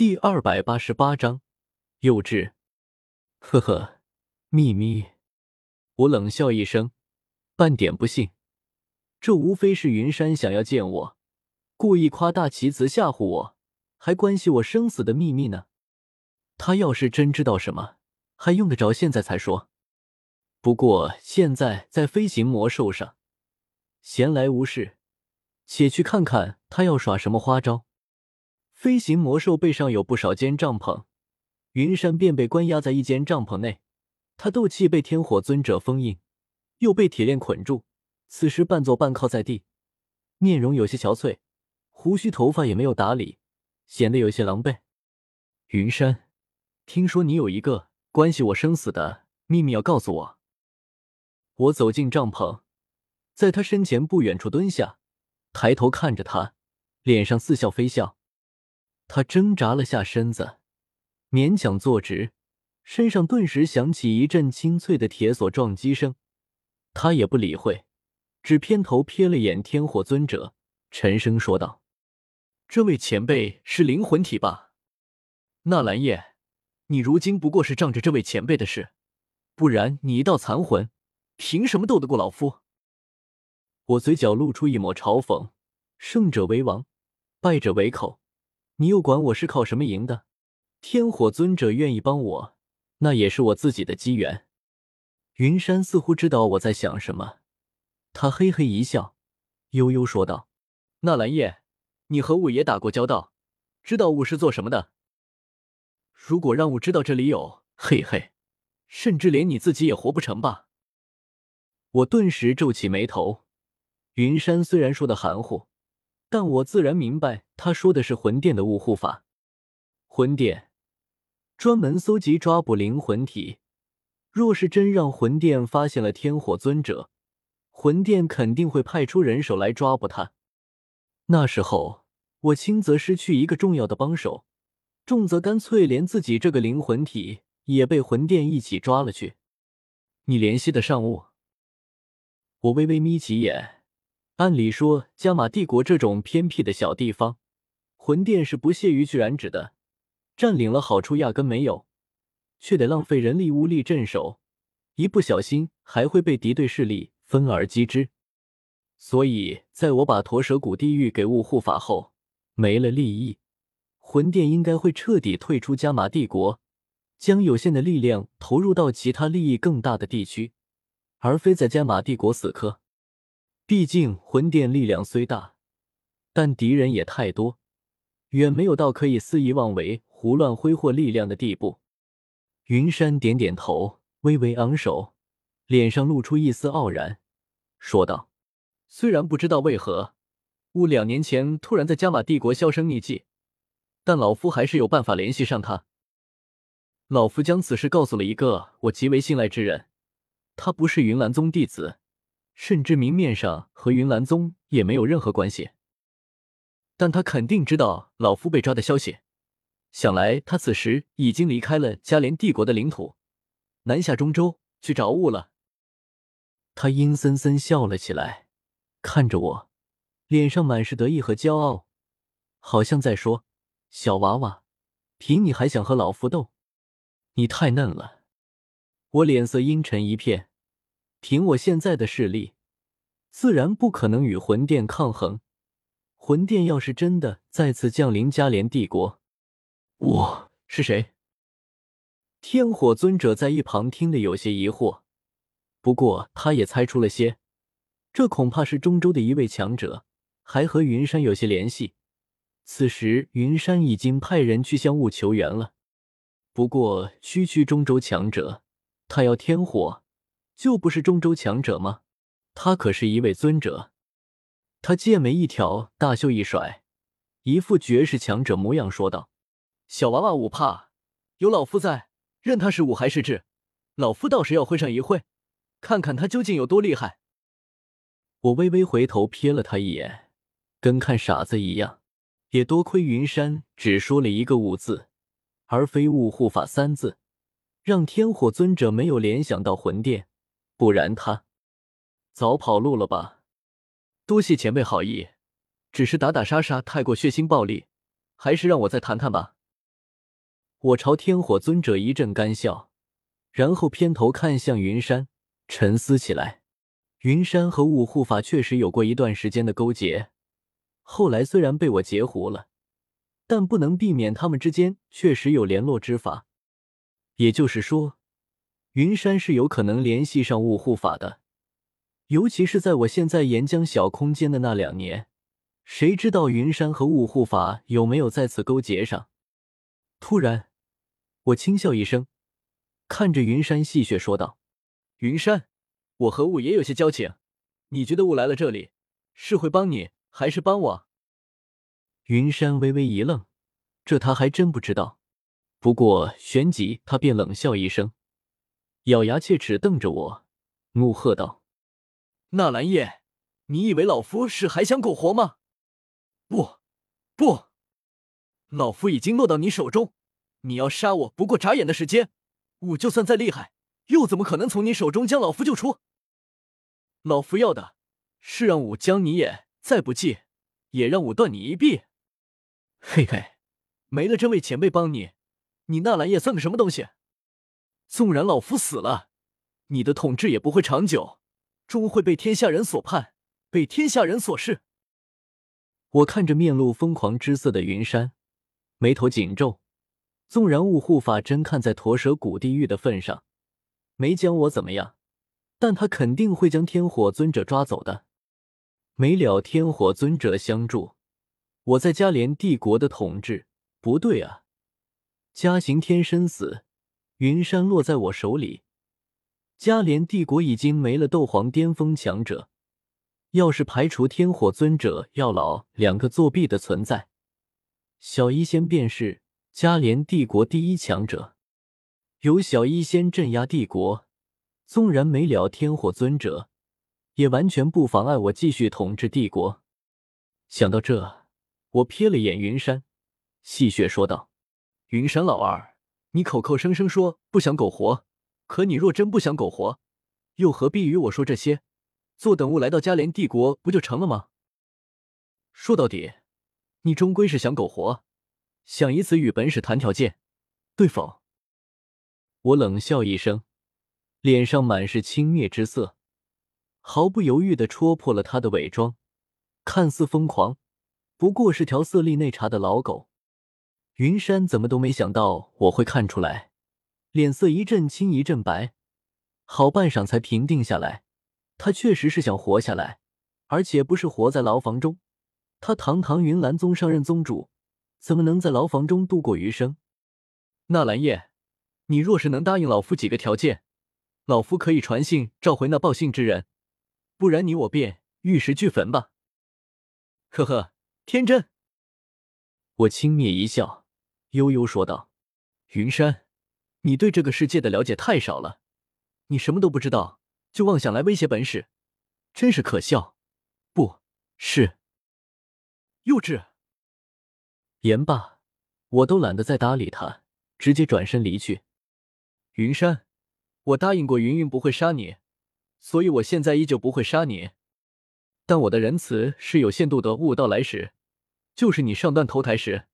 第二百八十八章，幼稚。呵呵，秘密。我冷笑一声，半点不信。这无非是云山想要见我，故意夸大其词吓唬我，还关系我生死的秘密呢。他要是真知道什么，还用得着现在才说？不过现在在飞行魔兽上，闲来无事，且去看看他要耍什么花招。飞行魔兽背上有不少间帐篷，云山便被关押在一间帐篷内。他斗气被天火尊者封印，又被铁链捆住，此时半坐半靠在地，面容有些憔悴，胡须头发也没有打理，显得有些狼狈。云山，听说你有一个关系我生死的秘密要告诉我。我走进帐篷，在他身前不远处蹲下，抬头看着他，脸上似笑非笑。他挣扎了下身子，勉强坐直，身上顿时响起一阵清脆的铁锁撞击声。他也不理会，只偏头瞥了眼天火尊者，沉声说道：“这位前辈是灵魂体吧？纳兰叶，你如今不过是仗着这位前辈的事，不然你一道残魂，凭什么斗得过老夫？”我嘴角露出一抹嘲讽：“胜者为王，败者为寇。”你又管我是靠什么赢的？天火尊者愿意帮我，那也是我自己的机缘。云山似乎知道我在想什么，他嘿嘿一笑，悠悠说道：“纳兰叶，你和雾也打过交道，知道雾是做什么的。如果让雾知道这里有，嘿嘿，甚至连你自己也活不成吧？”我顿时皱起眉头。云山虽然说的含糊。但我自然明白，他说的是魂殿的雾护法。魂殿专门搜集抓捕灵魂体，若是真让魂殿发现了天火尊者，魂殿肯定会派出人手来抓捕他。那时候，我轻则失去一个重要的帮手，重则干脆连自己这个灵魂体也被魂殿一起抓了去。你联系的上雾？我微微眯起眼。按理说，加玛帝国这种偏僻的小地方，魂殿是不屑于去染指的。占领了好处压根没有，却得浪费人力物力镇守，一不小心还会被敌对势力分而击之。所以，在我把驼蛇谷地狱给雾护法后，没了利益，魂殿应该会彻底退出加玛帝国，将有限的力量投入到其他利益更大的地区，而非在加玛帝国死磕。毕竟魂殿力量虽大，但敌人也太多，远没有到可以肆意妄为、胡乱挥霍力量的地步。云山点点头，微微昂首，脸上露出一丝傲然，说道：“虽然不知道为何雾两年前突然在加玛帝国销声匿迹，但老夫还是有办法联系上他。老夫将此事告诉了一个我极为信赖之人，他不是云岚宗弟子。”甚至明面上和云岚宗也没有任何关系，但他肯定知道老夫被抓的消息。想来他此时已经离开了加联帝国的领土，南下中州去找雾了。他阴森森笑了起来，看着我，脸上满是得意和骄傲，好像在说：“小娃娃，凭你还想和老夫斗？你太嫩了。”我脸色阴沉一片。凭我现在的势力，自然不可能与魂殿抗衡。魂殿要是真的再次降临加连帝国，我是谁？天火尊者在一旁听得有些疑惑，不过他也猜出了些，这恐怕是中州的一位强者，还和云山有些联系。此时云山已经派人去向雾求援了。不过区区中州强者，他要天火。就不是中州强者吗？他可是一位尊者。他剑眉一挑，大袖一甩，一副绝世强者模样，说道：“小娃娃武怕，有老夫在，任他是武还是智，老夫倒是要会上一会，看看他究竟有多厉害。”我微微回头瞥了他一眼，跟看傻子一样。也多亏云山只说了一个“武”字，而非“雾护法”三字，让天火尊者没有联想到魂殿。不然他早跑路了吧？多谢前辈好意，只是打打杀杀太过血腥暴力，还是让我再谈谈吧。我朝天火尊者一阵干笑，然后偏头看向云山，沉思起来。云山和雾护法确实有过一段时间的勾结，后来虽然被我截胡了，但不能避免他们之间确实有联络之法。也就是说，云山是有可能联系上雾护法的。尤其是在我现在岩浆小空间的那两年，谁知道云山和雾护法有没有再次勾结上？突然，我轻笑一声，看着云山戏谑说道：“云山。”我和雾也有些交情，你觉得雾来了这里是会帮你还是帮我？云山微微一愣，这他还真不知道。不过旋即他便冷笑一声，咬牙切齿瞪着我，怒喝道：“纳兰叶，你以为老夫是还想苟活吗？不，不，老夫已经落到你手中，你要杀我不过眨眼的时间。我就算再厉害，又怎么可能从你手中将老夫救出？”老夫要的是让武将你也，再不济也让武断你一臂。嘿嘿，没了这位前辈帮你，你纳兰叶算个什么东西？纵然老夫死了，你的统治也不会长久，终会被天下人所叛，被天下人所视。我看着面露疯狂之色的云山，眉头紧皱。纵然雾护法真看在驼蛇谷地狱的份上，没将我怎么样。但他肯定会将天火尊者抓走的。没了天火尊者相助，我在嘉连帝国的统治不对啊！嘉刑天身死，云山落在我手里，嘉连帝国已经没了斗皇巅峰强者。要是排除天火尊者、药老两个作弊的存在，小医仙便是嘉连帝国第一强者。有小医仙镇压帝国。纵然没了天火尊者，也完全不妨碍我继续统治帝国。想到这，我瞥了眼云山，戏谑说道：“云山老二，你口口声声说不想苟活，可你若真不想苟活，又何必与我说这些？坐等雾来到嘉连帝国不就成了吗？说到底，你终归是想苟活，想以此与本使谈条件，对否？”我冷笑一声。脸上满是轻蔑之色，毫不犹豫的戳破了他的伪装。看似疯狂，不过是条色厉内查的老狗。云山怎么都没想到我会看出来，脸色一阵青一阵白，好半晌才平定下来。他确实是想活下来，而且不是活在牢房中。他堂堂云岚宗上任宗主，怎么能在牢房中度过余生？纳兰叶，你若是能答应老夫几个条件。老夫可以传信召回那报信之人，不然你我便玉石俱焚吧。呵呵，天真。我轻蔑一笑，悠悠说道：“云山，你对这个世界的了解太少了，你什么都不知道，就妄想来威胁本使，真是可笑。不是，幼稚。”言罢，我都懒得再搭理他，直接转身离去。云山。我答应过云云不会杀你，所以我现在依旧不会杀你。但我的仁慈是有限度的。悟到来时，就是你上断头台时，